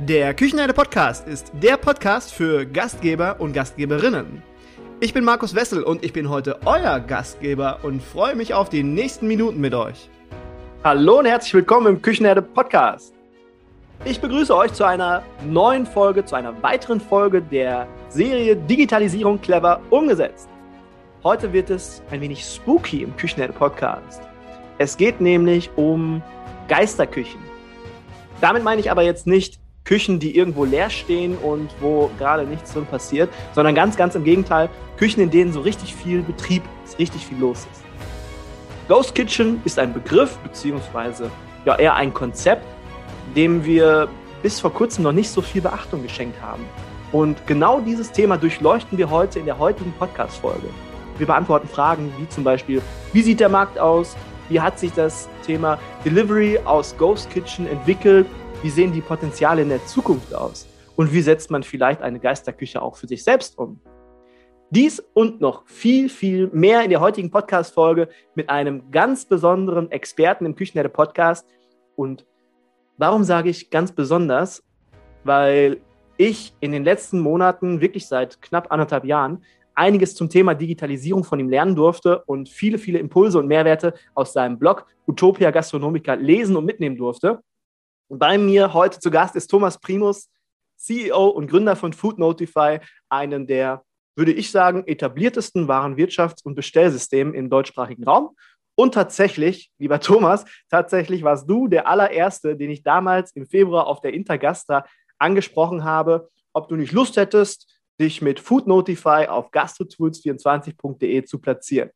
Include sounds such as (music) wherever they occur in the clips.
Der Küchenherde Podcast ist der Podcast für Gastgeber und Gastgeberinnen. Ich bin Markus Wessel und ich bin heute euer Gastgeber und freue mich auf die nächsten Minuten mit euch. Hallo und herzlich willkommen im Küchenherde Podcast. Ich begrüße euch zu einer neuen Folge, zu einer weiteren Folge der Serie Digitalisierung clever umgesetzt. Heute wird es ein wenig spooky im Küchenherde Podcast. Es geht nämlich um Geisterküchen. Damit meine ich aber jetzt nicht Küchen, die irgendwo leer stehen und wo gerade nichts drin passiert, sondern ganz, ganz im Gegenteil, Küchen, in denen so richtig viel Betrieb ist, richtig viel los ist. Ghost Kitchen ist ein Begriff, beziehungsweise ja eher ein Konzept, dem wir bis vor kurzem noch nicht so viel Beachtung geschenkt haben. Und genau dieses Thema durchleuchten wir heute in der heutigen Podcast-Folge. Wir beantworten Fragen wie zum Beispiel, wie sieht der Markt aus? Wie hat sich das Thema Delivery aus Ghost Kitchen entwickelt? Wie sehen die Potenziale in der Zukunft aus? Und wie setzt man vielleicht eine Geisterküche auch für sich selbst um? Dies und noch viel, viel mehr in der heutigen Podcast-Folge mit einem ganz besonderen Experten im Küchenherde Podcast. Und warum sage ich ganz besonders? Weil ich in den letzten Monaten, wirklich seit knapp anderthalb Jahren, einiges zum Thema Digitalisierung von ihm lernen durfte und viele, viele Impulse und Mehrwerte aus seinem Blog Utopia Gastronomica lesen und mitnehmen durfte. Bei mir heute zu Gast ist Thomas Primus, CEO und Gründer von Food Notify, einen der, würde ich sagen, etabliertesten Warenwirtschafts- und Bestellsystemen im deutschsprachigen Raum. Und tatsächlich, lieber Thomas, tatsächlich warst du der allererste, den ich damals im Februar auf der Intergastra angesprochen habe, ob du nicht Lust hättest, dich mit Food Notify auf gastrotools24.de zu platzieren.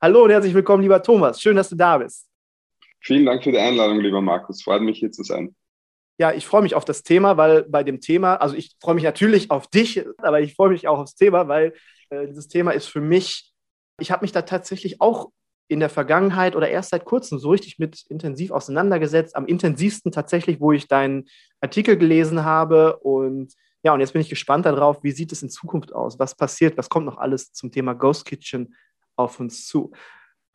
Hallo und herzlich willkommen, lieber Thomas. Schön, dass du da bist. Vielen Dank für die Einladung, lieber Markus. Freut mich, hier zu sein. Ja, ich freue mich auf das Thema, weil bei dem Thema, also ich freue mich natürlich auf dich, aber ich freue mich auch aufs Thema, weil äh, dieses Thema ist für mich, ich habe mich da tatsächlich auch in der Vergangenheit oder erst seit kurzem so richtig mit intensiv auseinandergesetzt. Am intensivsten tatsächlich, wo ich deinen Artikel gelesen habe. Und ja, und jetzt bin ich gespannt darauf, wie sieht es in Zukunft aus? Was passiert? Was kommt noch alles zum Thema Ghost Kitchen auf uns zu?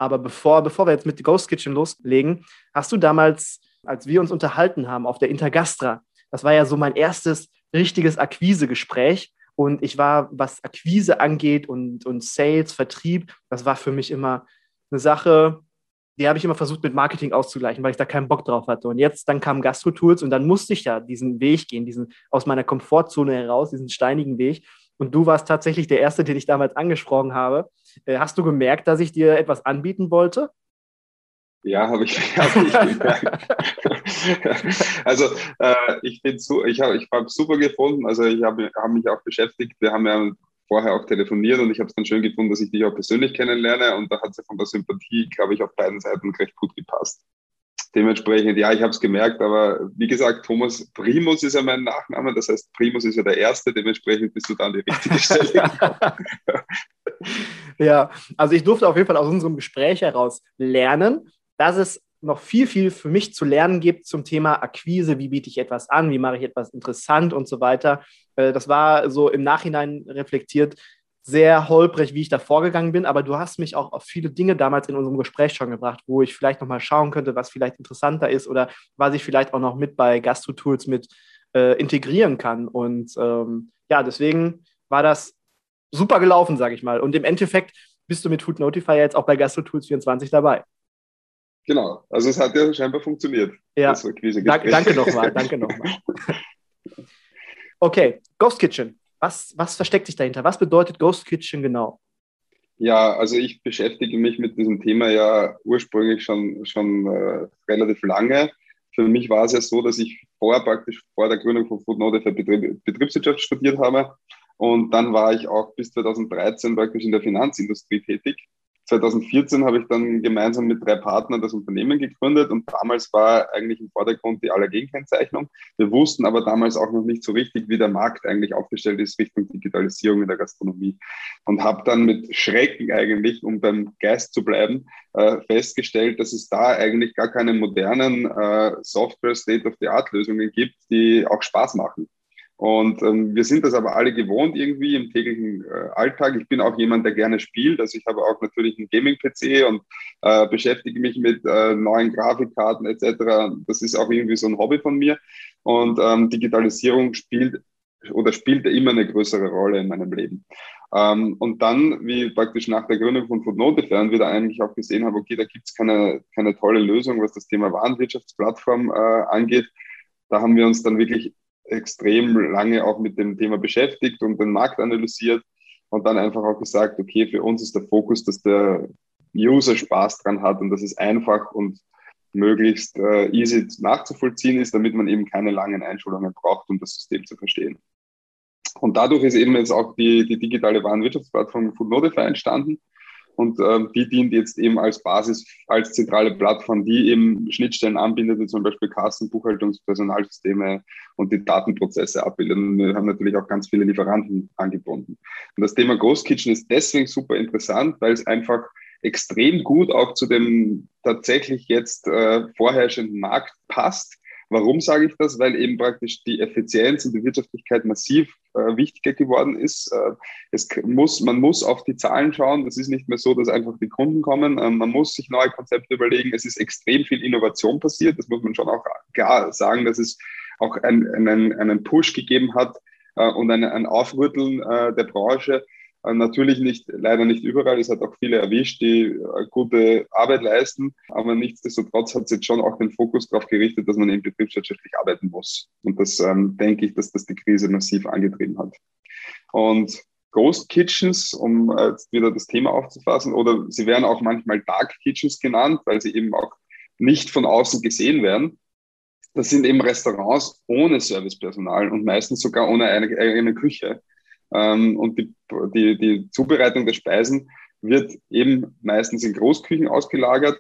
Aber bevor, bevor wir jetzt mit Ghost Kitchen loslegen, hast du damals, als wir uns unterhalten haben auf der Intergastra, das war ja so mein erstes richtiges Akquise-Gespräch. Und ich war, was Akquise angeht und, und Sales, Vertrieb, das war für mich immer eine Sache, die habe ich immer versucht mit Marketing auszugleichen, weil ich da keinen Bock drauf hatte. Und jetzt, dann kamen Gastro-Tools und dann musste ich ja diesen Weg gehen, diesen aus meiner Komfortzone heraus, diesen steinigen Weg. Und du warst tatsächlich der Erste, den ich damals angesprochen habe. Äh, hast du gemerkt, dass ich dir etwas anbieten wollte? Ja, habe ich, (laughs) hab ich gemerkt. (laughs) also äh, ich bin so, ich habe ich hab super gefunden. Also ich habe hab mich auch beschäftigt. Wir haben ja vorher auch telefoniert und ich habe es dann schön gefunden, dass ich dich auch persönlich kennenlerne und da hat es von der Sympathie, glaube ich, auf beiden Seiten recht gut gepasst dementsprechend, ja, ich habe es gemerkt, aber wie gesagt, Thomas Primus ist ja mein Nachname, das heißt, Primus ist ja der Erste, dementsprechend bist du da an die richtige Stelle (laughs) ja, also ich durfte auf jeden Fall aus unserem Gespräch heraus lernen, dass es noch viel, viel für mich zu lernen gibt zum Thema Akquise, wie biete ich etwas an, wie mache ich etwas interessant und so weiter. Äh, das war so im Nachhinein reflektiert sehr holprig, wie ich da vorgegangen bin, aber du hast mich auch auf viele Dinge damals in unserem Gespräch schon gebracht, wo ich vielleicht nochmal schauen könnte, was vielleicht interessanter ist oder was ich vielleicht auch noch mit bei Gastro-Tools mit äh, integrieren kann. Und ähm, ja, deswegen war das super gelaufen, sage ich mal. Und im Endeffekt bist du mit Food Notify jetzt auch bei Gastro-Tools 24 dabei. Genau, also es hat ja scheinbar funktioniert. Ja, danke, danke nochmal, danke (laughs) nochmal. Okay, Ghost Kitchen. Was, was versteckt sich dahinter? Was bedeutet Ghost Kitchen genau? Ja, also ich beschäftige mich mit diesem Thema ja ursprünglich schon, schon äh, relativ lange. Für mich war es ja so, dass ich vorher praktisch vor der Gründung von Food Notify Betrieb, Betriebswirtschaft studiert habe. Und dann war ich auch bis 2013 praktisch in der Finanzindustrie tätig 2014 habe ich dann gemeinsam mit drei Partnern das Unternehmen gegründet und damals war eigentlich im Vordergrund die Allergenkennzeichnung. Wir wussten aber damals auch noch nicht so richtig, wie der Markt eigentlich aufgestellt ist Richtung Digitalisierung in der Gastronomie und habe dann mit Schrecken eigentlich, um beim Geist zu bleiben, äh, festgestellt, dass es da eigentlich gar keine modernen äh, Software State-of-the-Art-Lösungen gibt, die auch Spaß machen. Und ähm, wir sind das aber alle gewohnt irgendwie im täglichen äh, Alltag. Ich bin auch jemand, der gerne spielt. Also ich habe auch natürlich einen Gaming-PC und äh, beschäftige mich mit äh, neuen Grafikkarten etc. Das ist auch irgendwie so ein Hobby von mir. Und ähm, Digitalisierung spielt oder spielte immer eine größere Rolle in meinem Leben. Ähm, und dann, wie praktisch nach der Gründung von Footnote Fern, wir da eigentlich auch gesehen haben, okay, da gibt es keine, keine tolle Lösung, was das Thema Warenwirtschaftsplattform äh, angeht. Da haben wir uns dann wirklich extrem lange auch mit dem Thema beschäftigt und den Markt analysiert und dann einfach auch gesagt, okay, für uns ist der Fokus, dass der User Spaß dran hat und dass es einfach und möglichst äh, easy nachzuvollziehen ist, damit man eben keine langen Einschulungen braucht, um das System zu verstehen. Und dadurch ist eben jetzt auch die, die digitale Warenwirtschaftsplattform Foodnotify entstanden. Und ähm, die dient jetzt eben als Basis, als zentrale Plattform, die eben Schnittstellen anbindet, wie zum Beispiel Kassen, Buchhaltungs-, Personalsysteme und die Datenprozesse abbildet. Und wir haben natürlich auch ganz viele Lieferanten angebunden. Und das Thema Ghost Kitchen ist deswegen super interessant, weil es einfach extrem gut auch zu dem tatsächlich jetzt äh, vorherrschenden Markt passt. Warum sage ich das? Weil eben praktisch die Effizienz und die Wirtschaftlichkeit massiv äh, wichtiger geworden ist. Äh, es muss, man muss auf die Zahlen schauen. Es ist nicht mehr so, dass einfach die Kunden kommen. Ähm, man muss sich neue Konzepte überlegen. Es ist extrem viel Innovation passiert. Das muss man schon auch klar sagen, dass es auch ein, einen, einen Push gegeben hat äh, und ein, ein Aufrütteln äh, der Branche natürlich nicht, leider nicht überall. Es hat auch viele erwischt, die äh, gute Arbeit leisten. Aber nichtsdestotrotz hat es jetzt schon auch den Fokus darauf gerichtet, dass man eben betriebswirtschaftlich arbeiten muss. Und das ähm, denke ich, dass das die Krise massiv angetrieben hat. Und Ghost Kitchens, um äh, jetzt wieder das Thema aufzufassen, oder sie werden auch manchmal Dark Kitchens genannt, weil sie eben auch nicht von außen gesehen werden. Das sind eben Restaurants ohne Servicepersonal und meistens sogar ohne eine eigene Küche. Ähm, und die, die, die Zubereitung der Speisen wird eben meistens in Großküchen ausgelagert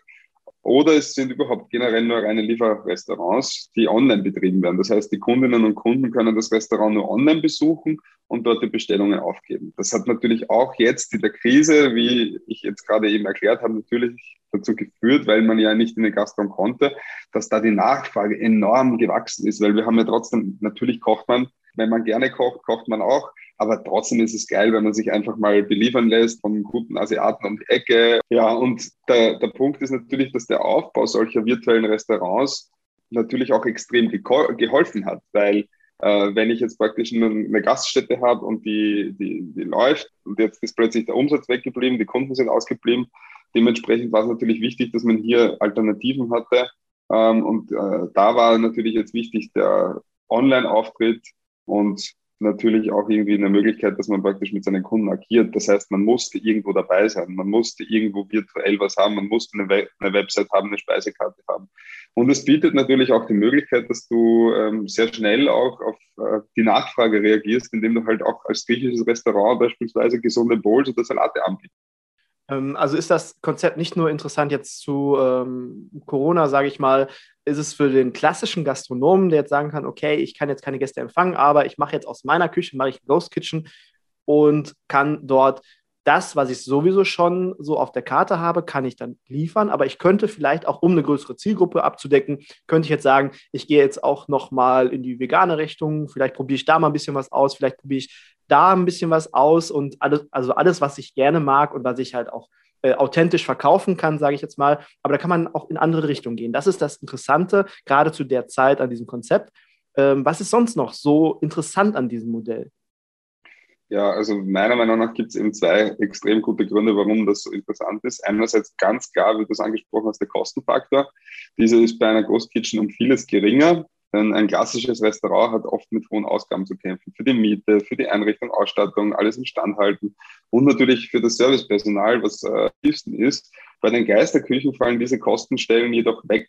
oder es sind überhaupt generell nur reine Lieferrestaurants, die online betrieben werden. Das heißt, die Kundinnen und Kunden können das Restaurant nur online besuchen und dort die Bestellungen aufgeben. Das hat natürlich auch jetzt in der Krise, wie ich jetzt gerade eben erklärt habe, natürlich dazu geführt, weil man ja nicht in den Gastraum konnte, dass da die Nachfrage enorm gewachsen ist, weil wir haben ja trotzdem, natürlich kocht man, wenn man gerne kocht, kocht man auch, aber trotzdem ist es geil, wenn man sich einfach mal beliefern lässt von guten Asiaten um die Ecke. Ja, und der, der Punkt ist natürlich, dass der Aufbau solcher virtuellen Restaurants natürlich auch extrem geholfen hat, weil äh, wenn ich jetzt praktisch eine, Gaststätte habe und die, die, die läuft und jetzt ist plötzlich der Umsatz weggeblieben, die Kunden sind ausgeblieben, dementsprechend war es natürlich wichtig, dass man hier Alternativen hatte. Ähm, und äh, da war natürlich jetzt wichtig der Online-Auftritt und natürlich auch irgendwie eine Möglichkeit, dass man praktisch mit seinen Kunden agiert. Das heißt, man musste irgendwo dabei sein, man musste irgendwo virtuell was haben, man musste eine, We eine Website haben, eine Speisekarte haben. Und es bietet natürlich auch die Möglichkeit, dass du ähm, sehr schnell auch auf äh, die Nachfrage reagierst, indem du halt auch als griechisches Restaurant beispielsweise gesunde Bowls oder Salate anbietest. Ähm, also ist das Konzept nicht nur interessant jetzt zu ähm, Corona, sage ich mal, ist es für den klassischen Gastronomen, der jetzt sagen kann, okay, ich kann jetzt keine Gäste empfangen, aber ich mache jetzt aus meiner Küche, mache ich ein Ghost Kitchen und kann dort das, was ich sowieso schon so auf der Karte habe, kann ich dann liefern. Aber ich könnte vielleicht auch, um eine größere Zielgruppe abzudecken, könnte ich jetzt sagen, ich gehe jetzt auch noch mal in die vegane Richtung. Vielleicht probiere ich da mal ein bisschen was aus. Vielleicht probiere ich da ein bisschen was aus und alles, also alles, was ich gerne mag und was ich halt auch äh, authentisch verkaufen kann, sage ich jetzt mal. Aber da kann man auch in andere Richtungen gehen. Das ist das Interessante, gerade zu der Zeit an diesem Konzept. Ähm, was ist sonst noch so interessant an diesem Modell? Ja, also meiner Meinung nach gibt es eben zwei extrem gute Gründe, warum das so interessant ist. Einerseits ganz klar, wie du das angesprochen hast, der Kostenfaktor. Dieser ist bei einer Ghost Kitchen um vieles geringer. Denn ein klassisches Restaurant hat oft mit hohen Ausgaben zu kämpfen. Für die Miete, für die Einrichtung, Ausstattung, alles instand halten und natürlich für das Servicepersonal, was äh, tiefsten ist. Bei den Geisterküchen fallen diese Kostenstellen jedoch weg.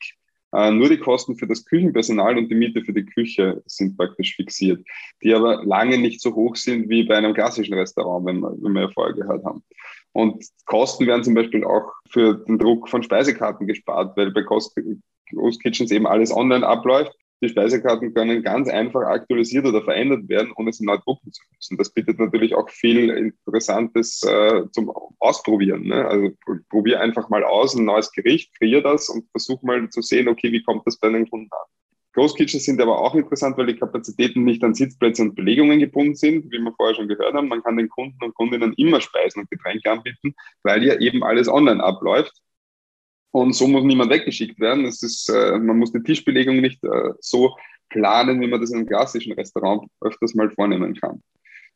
Äh, nur die Kosten für das Küchenpersonal und die Miete für die Küche sind praktisch fixiert, die aber lange nicht so hoch sind wie bei einem klassischen Restaurant, wenn wir, wenn wir ja vorher gehört haben. Und Kosten werden zum Beispiel auch für den Druck von Speisekarten gespart, weil bei Ghost Kitchens eben alles online abläuft die Speisekarten können ganz einfach aktualisiert oder verändert werden, ohne sie neu drucken zu müssen. Das bietet natürlich auch viel Interessantes äh, zum Ausprobieren. Ne? Also probier einfach mal aus ein neues Gericht, kreier das und versuch mal zu sehen, okay, wie kommt das bei den Kunden an. Ghost Kitchens sind aber auch interessant, weil die Kapazitäten nicht an Sitzplätze und Belegungen gebunden sind, wie wir vorher schon gehört haben. Man kann den Kunden und Kundinnen immer Speisen und Getränke anbieten, weil ja eben alles online abläuft. Und so muss niemand weggeschickt werden. Es ist, äh, man muss die Tischbelegung nicht äh, so planen, wie man das in einem klassischen Restaurant öfters mal vornehmen kann.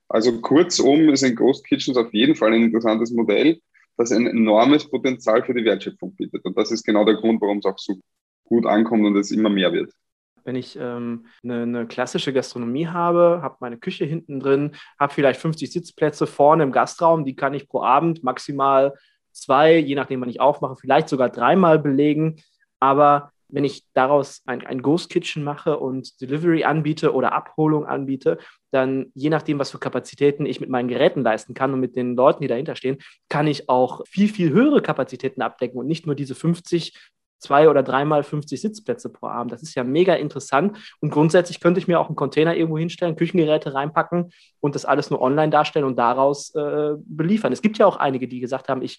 Also kurzum ist ein Ghost Kitchens auf jeden Fall ein interessantes Modell, das ein enormes Potenzial für die Wertschöpfung bietet. Und das ist genau der Grund, warum es auch so gut ankommt und es immer mehr wird wenn ich ähm, eine, klassische Gastronomie habe, habe meine Küche hinten drin, habe vielleicht 50 Sitzplätze vorne im Gastraum, die kann ich pro Abend maximal zwei, je nachdem, wann ich aufmache, vielleicht sogar dreimal belegen. Aber wenn ich daraus ein, ein Ghost Kitchen mache und Delivery anbiete oder Abholung anbiete, dann je nachdem, was für Kapazitäten ich mit meinen Geräten leisten kann und mit den Leuten, die dahinter stehen, kann ich auch viel, viel höhere Kapazitäten abdecken und nicht nur diese 50 zwei oder dreimal 50 Sitzplätze pro Abend. Das ist ja mega interessant. Und grundsätzlich könnte ich mir auch einen Container irgendwo hinstellen, Küchengeräte reinpacken und das alles nur online darstellen und daraus äh, beliefern. Es gibt ja auch einige, die gesagt haben, ich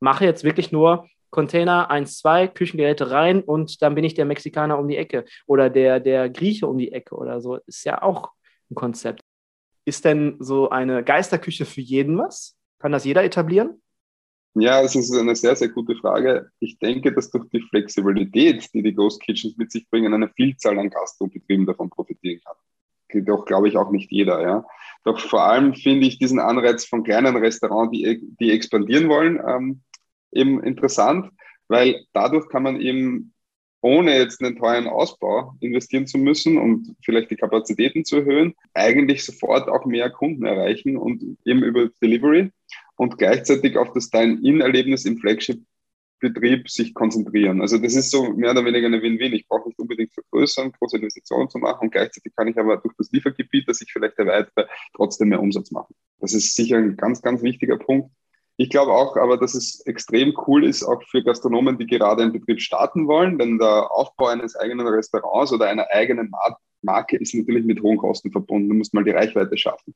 mache jetzt wirklich nur Container 1, 2, Küchengeräte rein und dann bin ich der Mexikaner um die Ecke oder der, der Grieche um die Ecke oder so. Ist ja auch ein Konzept. Ist denn so eine Geisterküche für jeden was? Kann das jeder etablieren? Ja, es ist eine sehr, sehr gute Frage. Ich denke, dass durch die Flexibilität, die die Ghost Kitchens mit sich bringen, eine Vielzahl an Gastrobetrieben davon profitieren kann. Doch, glaube ich, auch nicht jeder. Ja. Doch vor allem finde ich diesen Anreiz von kleinen Restaurants, die, die expandieren wollen, ähm, eben interessant, weil dadurch kann man eben ohne jetzt einen teuren Ausbau investieren zu müssen und vielleicht die Kapazitäten zu erhöhen, eigentlich sofort auch mehr Kunden erreichen und eben über Delivery und gleichzeitig auf das Dine-In-Erlebnis im Flagship-Betrieb sich konzentrieren. Also das ist so mehr oder weniger eine Win-Win. Ich brauche nicht unbedingt vergrößern, große Investitionen zu machen und gleichzeitig kann ich aber durch das Liefergebiet, das ich vielleicht erweitere, trotzdem mehr Umsatz machen. Das ist sicher ein ganz, ganz wichtiger Punkt. Ich glaube auch aber, dass es extrem cool ist, auch für Gastronomen, die gerade einen Betrieb starten wollen, denn der Aufbau eines eigenen Restaurants oder einer eigenen Marke ist natürlich mit hohen Kosten verbunden. Du musst mal die Reichweite schaffen.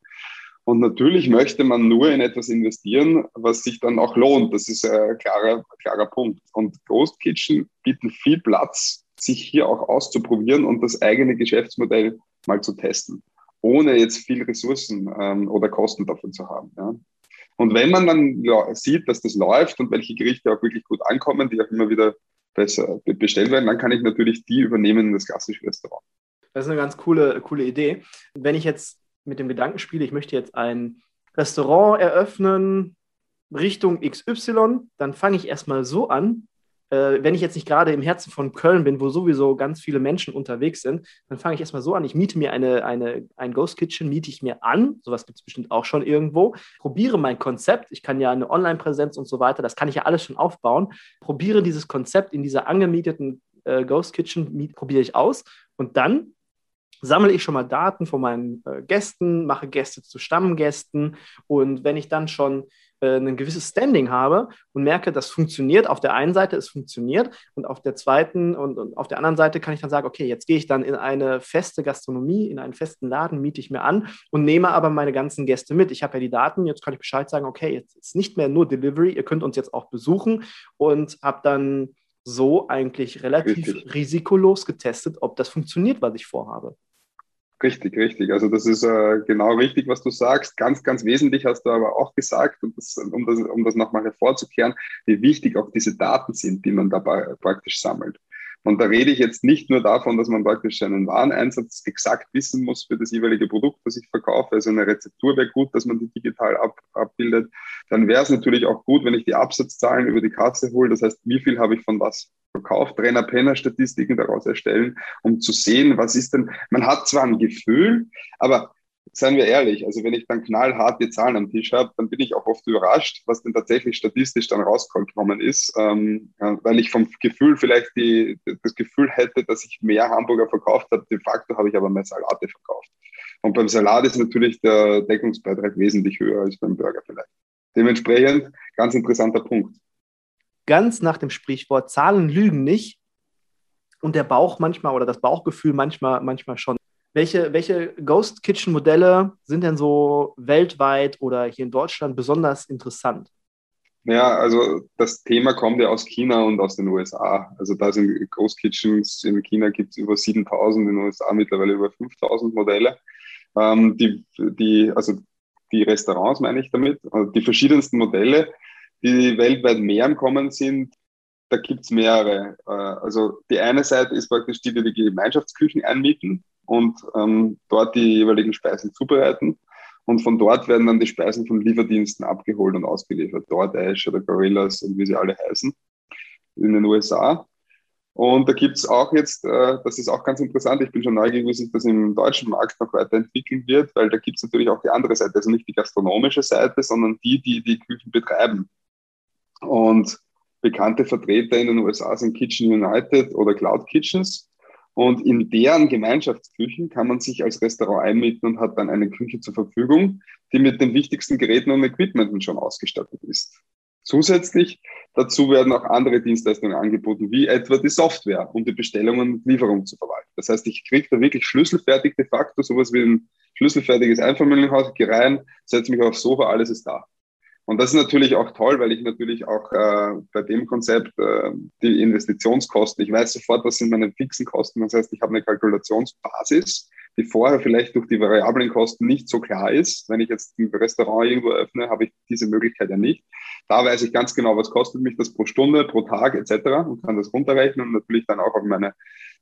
Und natürlich möchte man nur in etwas investieren, was sich dann auch lohnt. Das ist ein klarer, klarer Punkt. Und Ghost Kitchen bieten viel Platz, sich hier auch auszuprobieren und das eigene Geschäftsmodell mal zu testen, ohne jetzt viel Ressourcen ähm, oder Kosten dafür zu haben. Ja. Und wenn man dann sieht, dass das läuft und welche Gerichte auch wirklich gut ankommen, die auch immer wieder besser bestellt werden, dann kann ich natürlich die übernehmen in das klassische Restaurant. Das ist eine ganz coole, coole Idee. Wenn ich jetzt mit dem Gedanken spiele, ich möchte jetzt ein Restaurant eröffnen Richtung XY, dann fange ich erstmal so an. Äh, wenn ich jetzt nicht gerade im Herzen von Köln bin, wo sowieso ganz viele Menschen unterwegs sind, dann fange ich erstmal so an. Ich miete mir eine, eine, ein Ghost Kitchen, miete ich mir an. Sowas gibt es bestimmt auch schon irgendwo. Probiere mein Konzept. Ich kann ja eine Online-Präsenz und so weiter, das kann ich ja alles schon aufbauen. Probiere dieses Konzept in dieser angemieteten äh, Ghost Kitchen, probiere ich aus. Und dann sammle ich schon mal Daten von meinen äh, Gästen, mache Gäste zu Stammgästen und wenn ich dann schon äh, ein gewisses Standing habe und merke, das funktioniert, auf der einen Seite es funktioniert und auf der zweiten und, und auf der anderen Seite kann ich dann sagen, okay, jetzt gehe ich dann in eine feste Gastronomie, in einen festen Laden, miete ich mir an und nehme aber meine ganzen Gäste mit. Ich habe ja die Daten, jetzt kann ich Bescheid sagen, okay, jetzt ist nicht mehr nur Delivery, ihr könnt uns jetzt auch besuchen und habe dann so eigentlich relativ Richtig. risikolos getestet, ob das funktioniert, was ich vorhabe. Richtig, richtig. Also das ist äh, genau richtig, was du sagst. Ganz, ganz wesentlich hast du aber auch gesagt, und das, um das, um das nochmal hervorzukehren, wie wichtig auch diese Daten sind, die man dabei praktisch sammelt. Und da rede ich jetzt nicht nur davon, dass man praktisch seinen Wareneinsatz exakt wissen muss für das jeweilige Produkt, das ich verkaufe. Also eine Rezeptur wäre gut, dass man die digital ab, abbildet. Dann wäre es natürlich auch gut, wenn ich die Absatzzahlen über die Kasse hole. Das heißt, wie viel habe ich von was verkauft? Trainer-Penner-Statistiken daraus erstellen, um zu sehen, was ist denn, man hat zwar ein Gefühl, aber seien wir ehrlich, also wenn ich dann knallharte Zahlen am Tisch habe, dann bin ich auch oft überrascht, was denn tatsächlich statistisch dann rausgekommen ist, ähm, weil ich vom Gefühl vielleicht die, das Gefühl hätte, dass ich mehr Hamburger verkauft habe. De facto habe ich aber mehr Salate verkauft. Und beim Salat ist natürlich der Deckungsbeitrag wesentlich höher als beim Burger vielleicht. Dementsprechend ganz interessanter Punkt. Ganz nach dem Sprichwort Zahlen lügen nicht und der Bauch manchmal oder das Bauchgefühl manchmal, manchmal schon. Welche, welche Ghost Kitchen Modelle sind denn so weltweit oder hier in Deutschland besonders interessant? Ja, also das Thema kommt ja aus China und aus den USA. Also da sind Großkitchens, in China gibt es über 7000, in den USA mittlerweile über 5000 Modelle. Ähm, die, die, also die Restaurants meine ich damit, also die verschiedensten Modelle, die weltweit mehr im Kommen sind, da gibt es mehrere. Äh, also die eine Seite ist praktisch die, die die Gemeinschaftsküchen einmieten und ähm, dort die jeweiligen Speisen zubereiten. Und von dort werden dann die Speisen von Lieferdiensten abgeholt und ausgeliefert. DoorDash oder Gorillas und wie sie alle heißen in den USA. Und da gibt es auch jetzt, äh, das ist auch ganz interessant, ich bin schon neugierig, wie sich das im deutschen Markt noch weiterentwickeln wird, weil da gibt es natürlich auch die andere Seite, also nicht die gastronomische Seite, sondern die, die die Küchen betreiben. Und bekannte Vertreter in den USA sind Kitchen United oder Cloud Kitchens. Und in deren Gemeinschaftsküchen kann man sich als Restaurant einmieten und hat dann eine Küche zur Verfügung, die mit den wichtigsten Geräten und Equipmenten schon ausgestattet ist. Zusätzlich dazu werden auch andere Dienstleistungen angeboten, wie etwa die Software, um die Bestellungen und Lieferung zu verwalten. Das heißt, ich kriege da wirklich schlüsselfertig de facto, sowas wie ein schlüsselfertiges Einfamilienhaus, gehe rein, setze mich aufs Sofa, alles ist da. Und das ist natürlich auch toll, weil ich natürlich auch äh, bei dem Konzept äh, die Investitionskosten, ich weiß sofort, was sind meine fixen Kosten. Das heißt, ich habe eine Kalkulationsbasis, die vorher vielleicht durch die variablen Kosten nicht so klar ist. Wenn ich jetzt ein Restaurant irgendwo öffne, habe ich diese Möglichkeit ja nicht. Da weiß ich ganz genau, was kostet mich das pro Stunde, pro Tag etc. und kann das runterrechnen und natürlich dann auch auf meine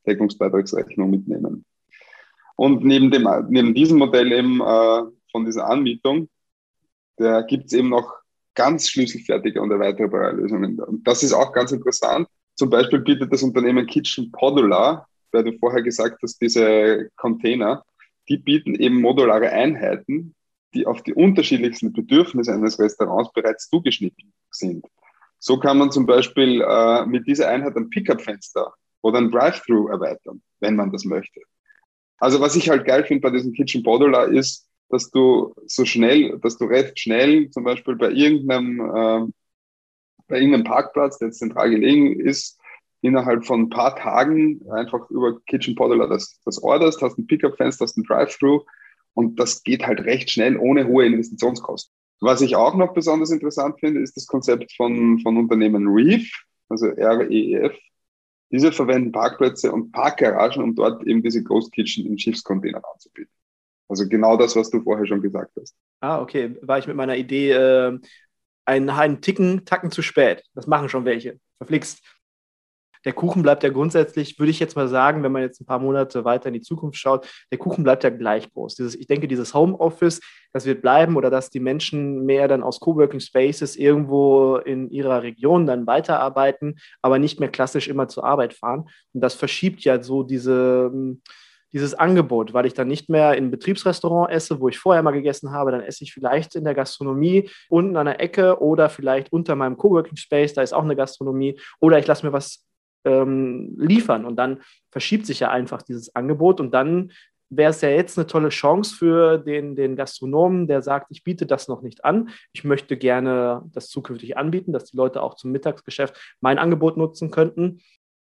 Deckungsbeitragsrechnung mitnehmen. Und neben, dem, neben diesem Modell eben äh, von dieser Anmietung da gibt es eben noch ganz schlüsselfertige und erweiterbare Lösungen. Und das ist auch ganz interessant. Zum Beispiel bietet das Unternehmen Kitchen Podular, weil du vorher gesagt hast, diese Container, die bieten eben modulare Einheiten, die auf die unterschiedlichsten Bedürfnisse eines Restaurants bereits zugeschnitten sind. So kann man zum Beispiel äh, mit dieser Einheit ein Pickup-Fenster oder ein Drive-Thru erweitern, wenn man das möchte. Also was ich halt geil finde bei diesem Kitchen Podular ist, dass du so schnell, dass du recht schnell zum Beispiel bei irgendeinem, äh, bei irgendeinem Parkplatz, der zentral gelegen ist, innerhalb von ein paar Tagen einfach über Kitchen Podular das, das orderst, hast ein Pickup-Fenster, hast ein Drive-Thru und das geht halt recht schnell ohne hohe Investitionskosten. Was ich auch noch besonders interessant finde, ist das Konzept von, von Unternehmen Reef, also REEF. Diese verwenden Parkplätze und Parkgaragen, um dort eben diese Ghost Kitchen in Schiffscontainern anzubieten. Also genau das, was du vorher schon gesagt hast. Ah, okay. War ich mit meiner Idee äh, einen, einen Ticken, Tacken zu spät. Das machen schon welche. Verflixt. Der Kuchen bleibt ja grundsätzlich, würde ich jetzt mal sagen, wenn man jetzt ein paar Monate weiter in die Zukunft schaut, der Kuchen bleibt ja gleich groß. Dieses, ich denke, dieses Homeoffice, das wird bleiben oder dass die Menschen mehr dann aus Coworking Spaces irgendwo in ihrer Region dann weiterarbeiten, aber nicht mehr klassisch immer zur Arbeit fahren. Und das verschiebt ja so diese dieses Angebot, weil ich dann nicht mehr in Betriebsrestaurant esse, wo ich vorher mal gegessen habe, dann esse ich vielleicht in der Gastronomie unten an der Ecke oder vielleicht unter meinem Coworking Space, da ist auch eine Gastronomie, oder ich lasse mir was ähm, liefern und dann verschiebt sich ja einfach dieses Angebot und dann wäre es ja jetzt eine tolle Chance für den, den Gastronomen, der sagt, ich biete das noch nicht an. Ich möchte gerne das zukünftig anbieten, dass die Leute auch zum Mittagsgeschäft mein Angebot nutzen könnten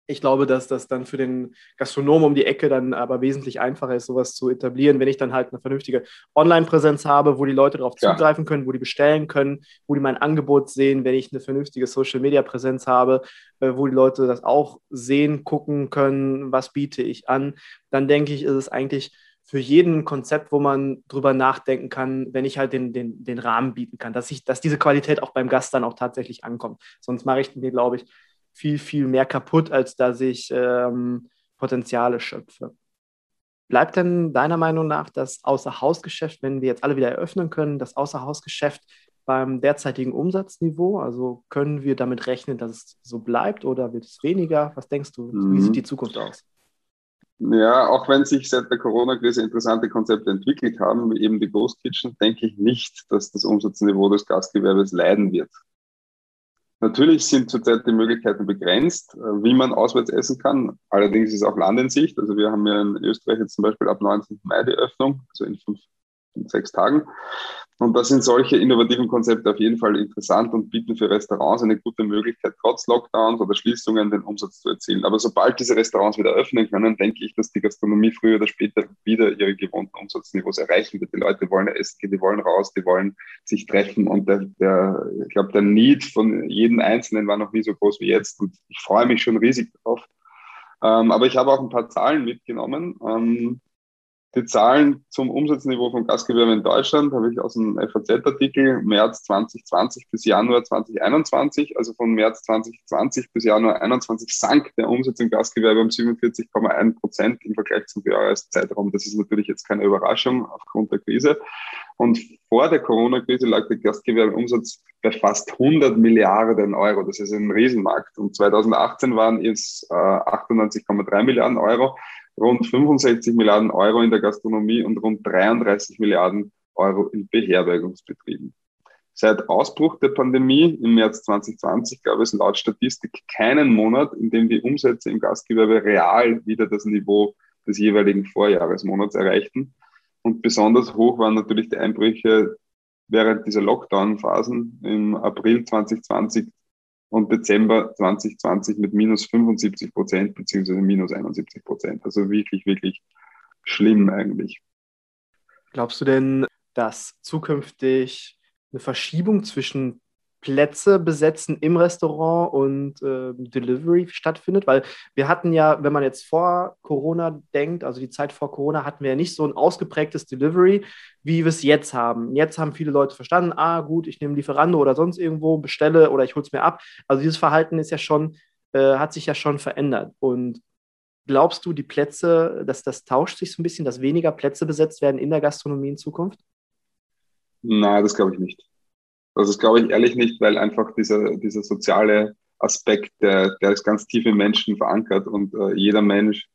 ich glaube, dass das dann für den Gastronomen um die Ecke dann aber wesentlich einfacher ist, sowas zu etablieren, wenn ich dann halt eine vernünftige Online-Präsenz habe, wo die Leute darauf zugreifen können, wo die bestellen können, wo die mein Angebot sehen, wenn ich eine vernünftige Social-Media-Präsenz habe, äh, wo die Leute das auch sehen, gucken können, was biete ich an, dann denke ich, ist es eigentlich für jeden Konzept, wo man drüber nachdenken kann, wenn ich halt den, den, den Rahmen bieten kann, dass, ich, dass diese Qualität auch beim Gast dann auch tatsächlich ankommt. Sonst mache ich mir, glaube ich, viel, viel mehr kaputt, als dass ich ähm, Potenziale schöpfe. Bleibt denn deiner Meinung nach das Außerhausgeschäft, wenn wir jetzt alle wieder eröffnen können, das Außerhausgeschäft beim derzeitigen Umsatzniveau? Also können wir damit rechnen, dass es so bleibt oder wird es weniger? Was denkst du? Mhm. Wie sieht die Zukunft aus? Ja, auch wenn sich seit der Corona-Krise interessante Konzepte entwickelt haben, wie eben die Ghost Kitchen, denke ich nicht, dass das Umsatzniveau des Gastgewerbes leiden wird. Natürlich sind zurzeit die Möglichkeiten begrenzt, äh, wie man auswärts essen kann. Allerdings ist auch Land in Sicht. Also wir haben ja in Österreich jetzt zum Beispiel ab 19. Mai die Öffnung, also in fünf sechs Tagen. Und da sind solche innovativen Konzepte auf jeden Fall interessant und bieten für Restaurants eine gute Möglichkeit, trotz Lockdowns oder Schließungen den Umsatz zu erzielen. Aber sobald diese Restaurants wieder öffnen können, denke ich, dass die Gastronomie früher oder später wieder ihre gewohnten Umsatzniveaus erreichen wird. Die Leute wollen essen gehen, die wollen raus, die wollen sich treffen. Und der, der ich glaube, der Need von jedem Einzelnen war noch nie so groß wie jetzt. Und ich freue mich schon riesig darauf. Ähm, aber ich habe auch ein paar Zahlen mitgenommen. Ähm, die Zahlen zum Umsatzniveau von Gastgewerbe in Deutschland habe ich aus einem FAZ-Artikel März 2020 bis Januar 2021. Also von März 2020 bis Januar 2021 sank der Umsatz im Gastgewerbe um 47,1 Prozent im Vergleich zum Jahreszeitraum. Das ist natürlich jetzt keine Überraschung aufgrund der Krise. Und vor der Corona-Krise lag der Gastgewerbeumsatz bei fast 100 Milliarden Euro. Das ist ein Riesenmarkt. Und 2018 waren es äh, 98,3 Milliarden Euro rund 65 Milliarden Euro in der Gastronomie und rund 33 Milliarden Euro in Beherbergungsbetrieben. Seit Ausbruch der Pandemie im März 2020 gab es laut Statistik keinen Monat, in dem die Umsätze im Gastgewerbe real wieder das Niveau des jeweiligen Vorjahresmonats erreichten. Und besonders hoch waren natürlich die Einbrüche während dieser Lockdown-Phasen im April 2020 und Dezember 2020 mit minus 75 Prozent beziehungsweise minus 71 Prozent. Also wirklich, wirklich schlimm eigentlich. Glaubst du denn, dass zukünftig eine Verschiebung zwischen Plätze besetzen im Restaurant und äh, Delivery stattfindet, weil wir hatten ja, wenn man jetzt vor Corona denkt, also die Zeit vor Corona, hatten wir ja nicht so ein ausgeprägtes Delivery, wie wir es jetzt haben. Jetzt haben viele Leute verstanden, ah gut, ich nehme Lieferando oder sonst irgendwo, bestelle oder ich hole es mir ab. Also dieses Verhalten ist ja schon, äh, hat sich ja schon verändert. Und glaubst du, die Plätze, dass das tauscht sich so ein bisschen, dass weniger Plätze besetzt werden in der Gastronomie in Zukunft? Nein, das glaube ich nicht. Das glaube ich ehrlich nicht, weil einfach dieser, dieser soziale Aspekt, der, der ist ganz tief im Menschen verankert und äh, jeder Mensch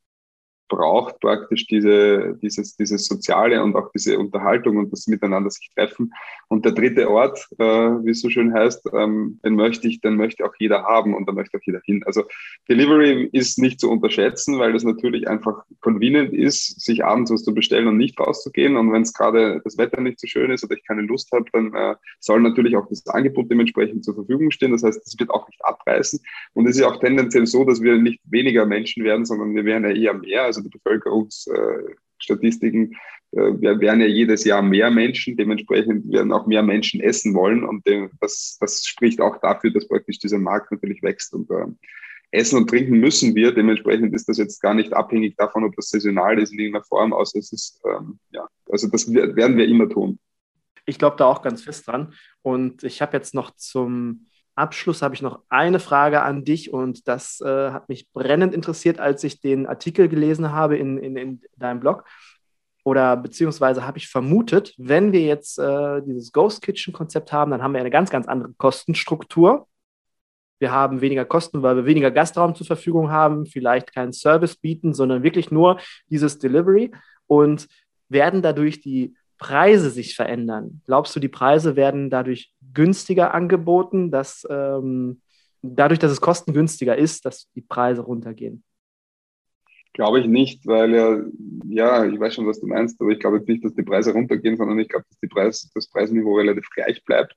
braucht praktisch diese, dieses, dieses Soziale und auch diese Unterhaltung und das Miteinander sich treffen. Und der dritte Ort, äh, wie es so schön heißt, ähm, den möchte ich, den möchte auch jeder haben und da möchte auch jeder hin. Also Delivery ist nicht zu unterschätzen, weil das natürlich einfach convenient ist, sich abends was zu bestellen und nicht rauszugehen. Und wenn es gerade das Wetter nicht so schön ist oder ich keine Lust habe, dann äh, soll natürlich auch das Angebot dementsprechend zur Verfügung stehen. Das heißt, es wird auch nicht abreißen. Und es ist auch tendenziell so, dass wir nicht weniger Menschen werden, sondern wir werden ja eher mehr. Also die Bevölkerungsstatistiken äh, werden ja jedes Jahr mehr Menschen, dementsprechend werden auch mehr Menschen essen wollen und das, das spricht auch dafür, dass praktisch dieser Markt natürlich wächst und äh, Essen und trinken müssen wir, dementsprechend ist das jetzt gar nicht abhängig davon, ob das saisonal ist in irgendeiner Form, außer es ist, ähm, ja, also das werden wir immer tun. Ich glaube da auch ganz fest dran und ich habe jetzt noch zum Abschluss habe ich noch eine Frage an dich und das äh, hat mich brennend interessiert, als ich den Artikel gelesen habe in, in, in deinem Blog. Oder beziehungsweise habe ich vermutet, wenn wir jetzt äh, dieses Ghost Kitchen Konzept haben, dann haben wir eine ganz, ganz andere Kostenstruktur. Wir haben weniger Kosten, weil wir weniger Gastraum zur Verfügung haben, vielleicht keinen Service bieten, sondern wirklich nur dieses Delivery und werden dadurch die Preise sich verändern? Glaubst du, die Preise werden dadurch günstiger angeboten, dass ähm, dadurch, dass es kostengünstiger ist, dass die Preise runtergehen? Glaube ich nicht, weil ja, ja, ich weiß schon, was du meinst, aber ich glaube jetzt nicht, dass die Preise runtergehen, sondern ich glaube, dass die Preis, das Preisniveau relativ gleich bleibt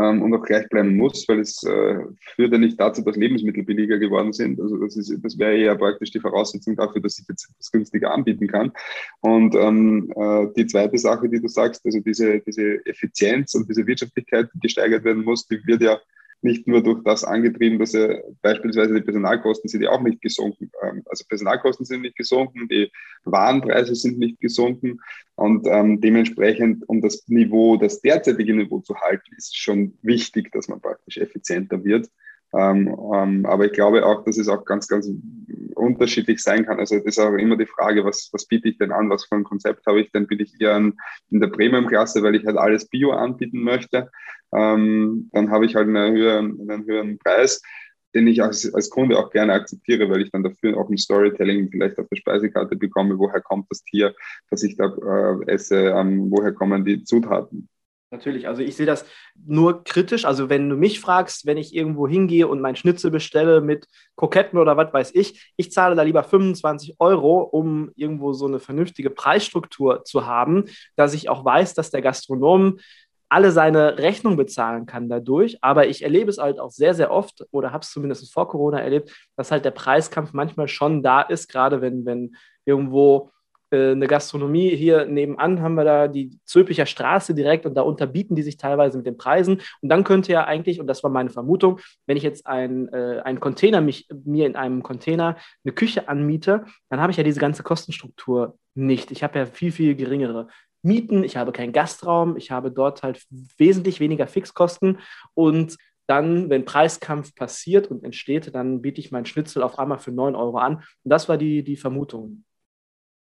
ähm, und auch gleich bleiben muss, weil es äh, führt ja nicht dazu, dass Lebensmittel billiger geworden sind. Also das, ist, das wäre ja praktisch die Voraussetzung dafür, dass ich jetzt etwas günstiger anbieten kann. Und ähm, äh, die zweite Sache, die du sagst, also diese, diese Effizienz und diese Wirtschaftlichkeit, die gesteigert werden muss, die wird ja nicht nur durch das angetrieben, dass er beispielsweise die Personalkosten sind ja auch nicht gesunken. Ähm, also Personalkosten sind nicht gesunken, die Warenpreise sind nicht gesunken und ähm, dementsprechend, um das Niveau, das derzeitige Niveau zu halten, ist schon wichtig, dass man praktisch effizienter wird. Ähm, ähm, aber ich glaube auch, dass es auch ganz, ganz unterschiedlich sein kann. Also das ist auch immer die Frage, was, was biete ich denn an, was für ein Konzept habe ich denn? Bin ich eher in der Premium-Klasse, weil ich halt alles Bio anbieten möchte. Ähm, dann habe ich halt einen höheren, einen höheren Preis den ich als, als Kunde auch gerne akzeptiere, weil ich dann dafür auch ein Storytelling vielleicht auf der Speisekarte bekomme, woher kommt das Tier, das ich da äh, esse, ähm, woher kommen die Zutaten. Natürlich, also ich sehe das nur kritisch. Also wenn du mich fragst, wenn ich irgendwo hingehe und mein Schnitzel bestelle mit Koketten oder was weiß ich, ich zahle da lieber 25 Euro, um irgendwo so eine vernünftige Preisstruktur zu haben, dass ich auch weiß, dass der Gastronom alle seine Rechnung bezahlen kann dadurch. Aber ich erlebe es halt auch sehr, sehr oft oder habe es zumindest vor Corona erlebt, dass halt der Preiskampf manchmal schon da ist, gerade wenn, wenn irgendwo äh, eine Gastronomie hier nebenan haben wir da die Zülpicher Straße direkt und da unterbieten die sich teilweise mit den Preisen. Und dann könnte ja eigentlich, und das war meine Vermutung, wenn ich jetzt ein, äh, einen Container mich, mir in einem Container eine Küche anmiete, dann habe ich ja diese ganze Kostenstruktur nicht. Ich habe ja viel, viel geringere Mieten, ich habe keinen Gastraum, ich habe dort halt wesentlich weniger Fixkosten und dann, wenn Preiskampf passiert und entsteht, dann biete ich meinen Schnitzel auf einmal für 9 Euro an. Und das war die, die Vermutung.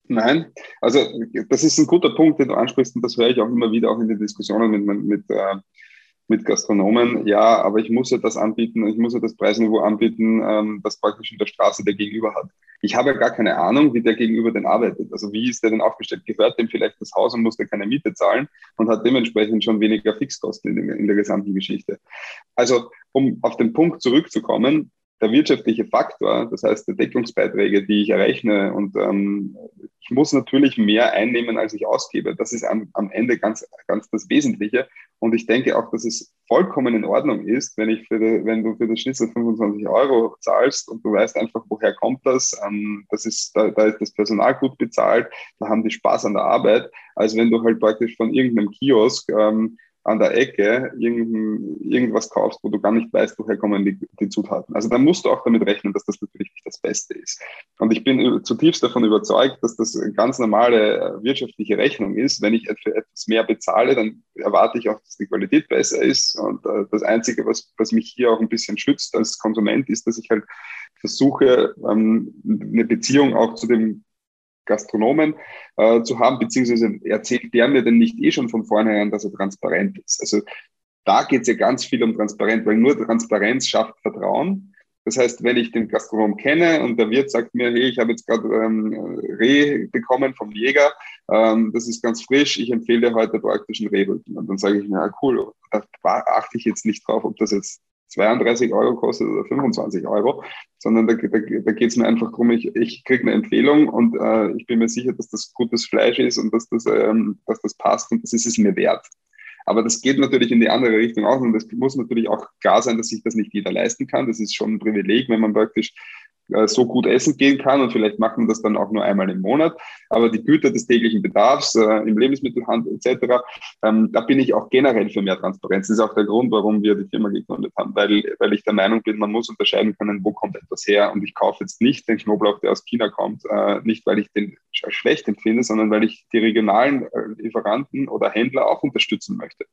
Nein, also das ist ein guter Punkt, den du ansprichst und das höre ich auch immer wieder auch in den Diskussionen mit, mit, äh, mit Gastronomen. Ja, aber ich muss ja das anbieten, ich muss ja das Preisniveau anbieten, ähm, das praktisch in der Straße der Gegenüber hat. Ich habe ja gar keine Ahnung, wie der Gegenüber denn arbeitet. Also wie ist der denn aufgestellt? Gehört dem vielleicht das Haus und muss der keine Miete zahlen und hat dementsprechend schon weniger Fixkosten in, in der gesamten Geschichte. Also um auf den Punkt zurückzukommen, der wirtschaftliche Faktor, das heißt die Deckungsbeiträge, die ich errechne und ähm, ich muss natürlich mehr einnehmen, als ich ausgebe. Das ist am, am Ende ganz, ganz das Wesentliche. Und ich denke auch, dass es vollkommen in Ordnung ist, wenn ich für die, wenn du für das Schnitzel 25 Euro zahlst und du weißt einfach, woher kommt das. Ähm, das ist, da, da ist das Personal gut bezahlt, da haben die Spaß an der Arbeit, als wenn du halt praktisch von irgendeinem Kiosk ähm, an der Ecke irgendwas kaufst, wo du gar nicht weißt, woher kommen die, die Zutaten. Also da musst du auch damit rechnen, dass das natürlich nicht das Beste ist. Und ich bin zutiefst davon überzeugt, dass das eine ganz normale äh, wirtschaftliche Rechnung ist. Wenn ich für etwas mehr bezahle, dann erwarte ich auch, dass die Qualität besser ist. Und äh, das Einzige, was, was mich hier auch ein bisschen schützt als Konsument, ist, dass ich halt versuche, ähm, eine Beziehung auch zu dem Gastronomen äh, zu haben, beziehungsweise erzählt der mir denn nicht eh schon von vornherein, dass er transparent ist. Also da geht es ja ganz viel um Transparenz, weil nur Transparenz schafft Vertrauen. Das heißt, wenn ich den Gastronom kenne und der Wirt sagt mir, hey, ich habe jetzt gerade ähm, Reh bekommen vom Jäger, ähm, das ist ganz frisch, ich empfehle dir heute praktisch ein Rehbrötchen. Und dann sage ich mir, ja, cool, da achte ich jetzt nicht drauf, ob das jetzt 32 Euro kostet oder 25 Euro, sondern da, da, da geht es mir einfach darum, ich, ich kriege eine Empfehlung und äh, ich bin mir sicher, dass das gutes Fleisch ist und dass das, ähm, dass das passt und das ist es mir wert. Aber das geht natürlich in die andere Richtung auch und das muss natürlich auch klar sein, dass sich das nicht jeder leisten kann. Das ist schon ein Privileg, wenn man praktisch so gut essen gehen kann und vielleicht macht man das dann auch nur einmal im Monat. Aber die Güter des täglichen Bedarfs äh, im Lebensmittelhandel etc., ähm, da bin ich auch generell für mehr Transparenz. Das ist auch der Grund, warum wir die Firma gegründet haben, weil, weil ich der Meinung bin, man muss unterscheiden können, wo kommt etwas her. Und ich kaufe jetzt nicht den Knoblauch, der aus China kommt, äh, nicht weil ich den schlecht empfinde, sondern weil ich die regionalen äh, Lieferanten oder Händler auch unterstützen möchte.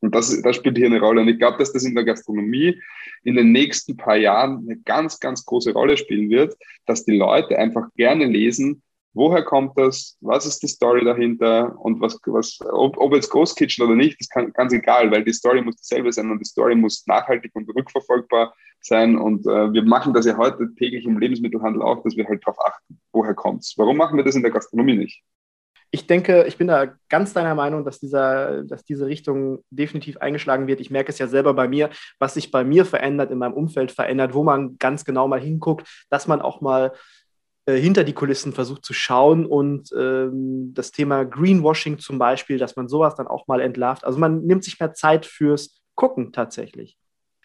Und das, das spielt hier eine Rolle. Und ich glaube, dass das in der Gastronomie in den nächsten paar Jahren eine ganz, ganz große Rolle spielen wird, dass die Leute einfach gerne lesen, woher kommt das, was ist die Story dahinter und was, was ob, ob jetzt Ghost Kitchen oder nicht, ist ganz egal, weil die Story muss dieselbe sein und die Story muss nachhaltig und rückverfolgbar sein. Und äh, wir machen das ja heute täglich im Lebensmittelhandel auch, dass wir halt darauf achten, woher kommt's. Warum machen wir das in der Gastronomie nicht? Ich denke, ich bin da ganz deiner Meinung, dass, dieser, dass diese Richtung definitiv eingeschlagen wird. Ich merke es ja selber bei mir, was sich bei mir verändert, in meinem Umfeld verändert, wo man ganz genau mal hinguckt, dass man auch mal äh, hinter die Kulissen versucht zu schauen und ähm, das Thema Greenwashing zum Beispiel, dass man sowas dann auch mal entlarvt. Also man nimmt sich mehr Zeit fürs Gucken tatsächlich.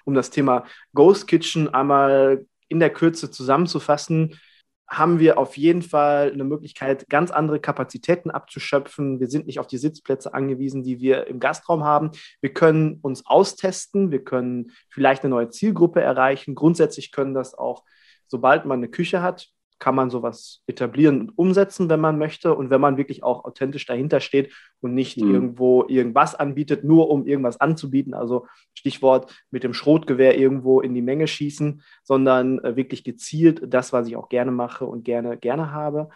Um das Thema Ghost Kitchen einmal in der Kürze zusammenzufassen, haben wir auf jeden Fall eine Möglichkeit, ganz andere Kapazitäten abzuschöpfen. Wir sind nicht auf die Sitzplätze angewiesen, die wir im Gastraum haben. Wir können uns austesten, wir können vielleicht eine neue Zielgruppe erreichen. Grundsätzlich können das auch, sobald man eine Küche hat, kann man sowas etablieren und umsetzen, wenn man möchte und wenn man wirklich auch authentisch dahinter steht und nicht mhm. irgendwo irgendwas anbietet, nur um irgendwas anzubieten. Also Stichwort mit dem Schrotgewehr irgendwo in die Menge schießen, sondern äh, wirklich gezielt das, was ich auch gerne mache und gerne gerne habe.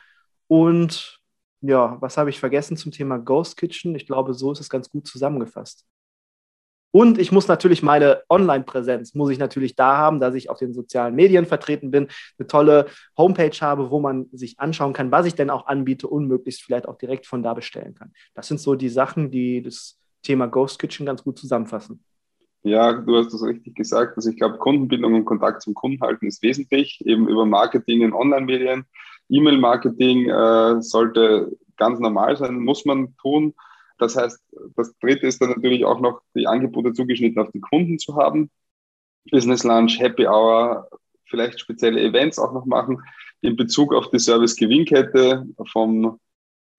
Und ja, was habe ich vergessen zum Thema Ghost Kitchen? Ich glaube, so ist es ganz gut zusammengefasst. Und ich muss natürlich meine Online-Präsenz, muss ich natürlich da haben, dass ich auf den sozialen Medien vertreten bin, eine tolle Homepage habe, wo man sich anschauen kann, was ich denn auch anbiete und möglichst vielleicht auch direkt von da bestellen kann. Das sind so die Sachen, die das Thema Ghost Kitchen ganz gut zusammenfassen. Ja, du hast das richtig gesagt. Also ich glaube, Kundenbindung und Kontakt zum Kunden halten ist wesentlich, eben über Marketing in Online-Medien. E-Mail-Marketing äh, sollte ganz normal sein, muss man tun. Das heißt, das dritte ist dann natürlich auch noch die Angebote zugeschnitten auf die Kunden zu haben. Business Lunch, Happy Hour, vielleicht spezielle Events auch noch machen in Bezug auf die Service-Gewinnkette vom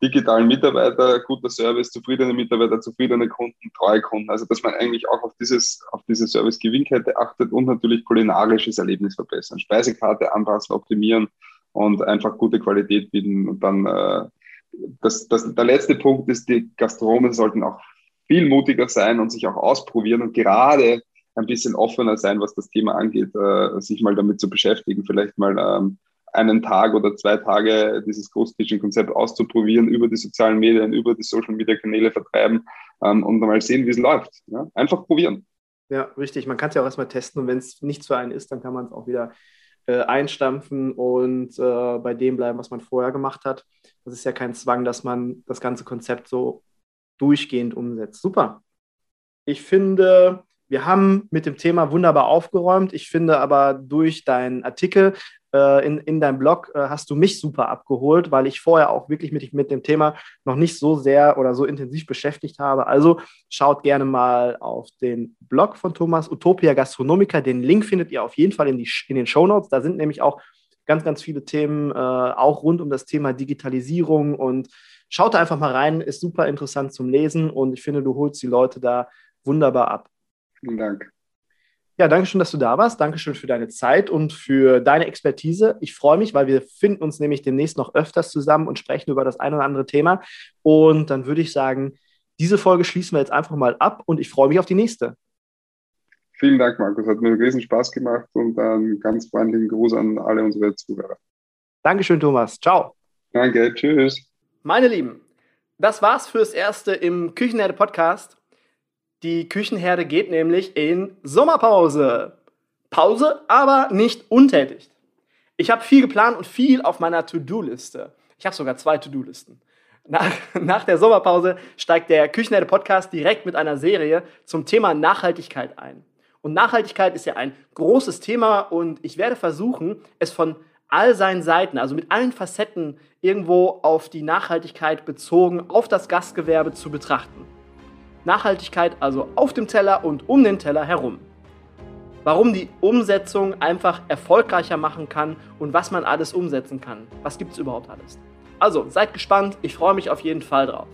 digitalen Mitarbeiter, guter Service, zufriedene Mitarbeiter, zufriedene Kunden, treue Kunden. Also dass man eigentlich auch auf dieses, auf diese Service-Gewinnkette achtet und natürlich kulinarisches Erlebnis verbessern, Speisekarte anpassen, optimieren und einfach gute Qualität bieten. Und dann äh, das, das, der letzte Punkt ist, die Gastronomen sollten auch viel mutiger sein und sich auch ausprobieren und gerade ein bisschen offener sein, was das Thema angeht, äh, sich mal damit zu beschäftigen, vielleicht mal ähm, einen Tag oder zwei Tage dieses Ghost Kitchen Konzept auszuprobieren, über die sozialen Medien, über die Social Media Kanäle vertreiben ähm, und mal sehen, wie es läuft. Ja? Einfach probieren. Ja, richtig. Man kann es ja auch erstmal testen und wenn es nichts für einen ist, dann kann man es auch wieder äh, einstampfen und äh, bei dem bleiben, was man vorher gemacht hat. Das ist ja kein Zwang, dass man das ganze Konzept so durchgehend umsetzt. Super. Ich finde, wir haben mit dem Thema wunderbar aufgeräumt. Ich finde aber durch deinen Artikel äh, in, in deinem Blog äh, hast du mich super abgeholt, weil ich vorher auch wirklich mit, mit dem Thema noch nicht so sehr oder so intensiv beschäftigt habe. Also schaut gerne mal auf den Blog von Thomas, Utopia Gastronomica. Den Link findet ihr auf jeden Fall in, die, in den Show Notes. Da sind nämlich auch ganz, ganz viele Themen, äh, auch rund um das Thema Digitalisierung. Und schaut da einfach mal rein, ist super interessant zum Lesen und ich finde, du holst die Leute da wunderbar ab. Vielen Dank. Ja, danke schön, dass du da warst. Danke schön für deine Zeit und für deine Expertise. Ich freue mich, weil wir finden uns nämlich demnächst noch öfters zusammen und sprechen über das ein oder andere Thema. Und dann würde ich sagen, diese Folge schließen wir jetzt einfach mal ab und ich freue mich auf die nächste. Vielen Dank, Markus. Hat mir einen riesen Spaß gemacht und einen ganz freundlichen Gruß an alle unsere Zuhörer. Dankeschön, Thomas. Ciao. Danke, tschüss. Meine Lieben, das war's fürs Erste im Küchenherde Podcast. Die Küchenherde geht nämlich in Sommerpause. Pause, aber nicht untätig. Ich habe viel geplant und viel auf meiner To-Do-Liste. Ich habe sogar zwei To-Do-Listen. Nach, (laughs) nach, der Sommerpause steigt der Küchenherde Podcast direkt mit einer Serie zum Thema Nachhaltigkeit ein. Und Nachhaltigkeit ist ja ein großes Thema und ich werde versuchen, es von all seinen Seiten, also mit allen Facetten irgendwo auf die Nachhaltigkeit bezogen, auf das Gastgewerbe zu betrachten. Nachhaltigkeit also auf dem Teller und um den Teller herum. Warum die Umsetzung einfach erfolgreicher machen kann und was man alles umsetzen kann. Was gibt es überhaupt alles? Also seid gespannt, ich freue mich auf jeden Fall drauf.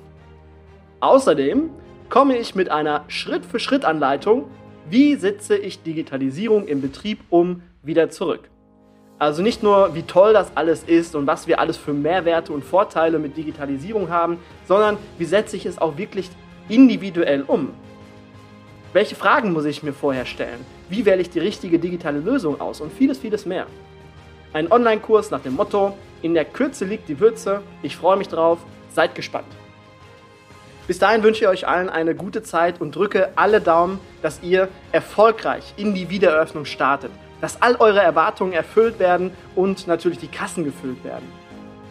Außerdem komme ich mit einer Schritt-für-Schritt-Anleitung, wie setze ich Digitalisierung im Betrieb um, wieder zurück. Also nicht nur, wie toll das alles ist und was wir alles für Mehrwerte und Vorteile mit Digitalisierung haben, sondern wie setze ich es auch wirklich individuell um? Welche Fragen muss ich mir vorher stellen? Wie wähle ich die richtige digitale Lösung aus? Und vieles, vieles mehr. Ein Online-Kurs nach dem Motto, in der Kürze liegt die Würze. Ich freue mich drauf. Seid gespannt. Bis dahin wünsche ich euch allen eine gute Zeit und drücke alle Daumen, dass ihr erfolgreich in die Wiedereröffnung startet, dass all eure Erwartungen erfüllt werden und natürlich die Kassen gefüllt werden.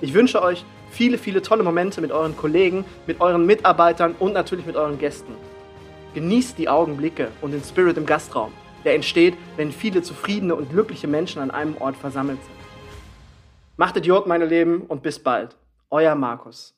Ich wünsche euch viele, viele tolle Momente mit euren Kollegen, mit euren Mitarbeitern und natürlich mit euren Gästen. Genießt die Augenblicke und den Spirit im Gastraum, der entsteht, wenn viele zufriedene und glückliche Menschen an einem Ort versammelt sind. Macht Idiot, meine Leben, und bis bald. Euer Markus.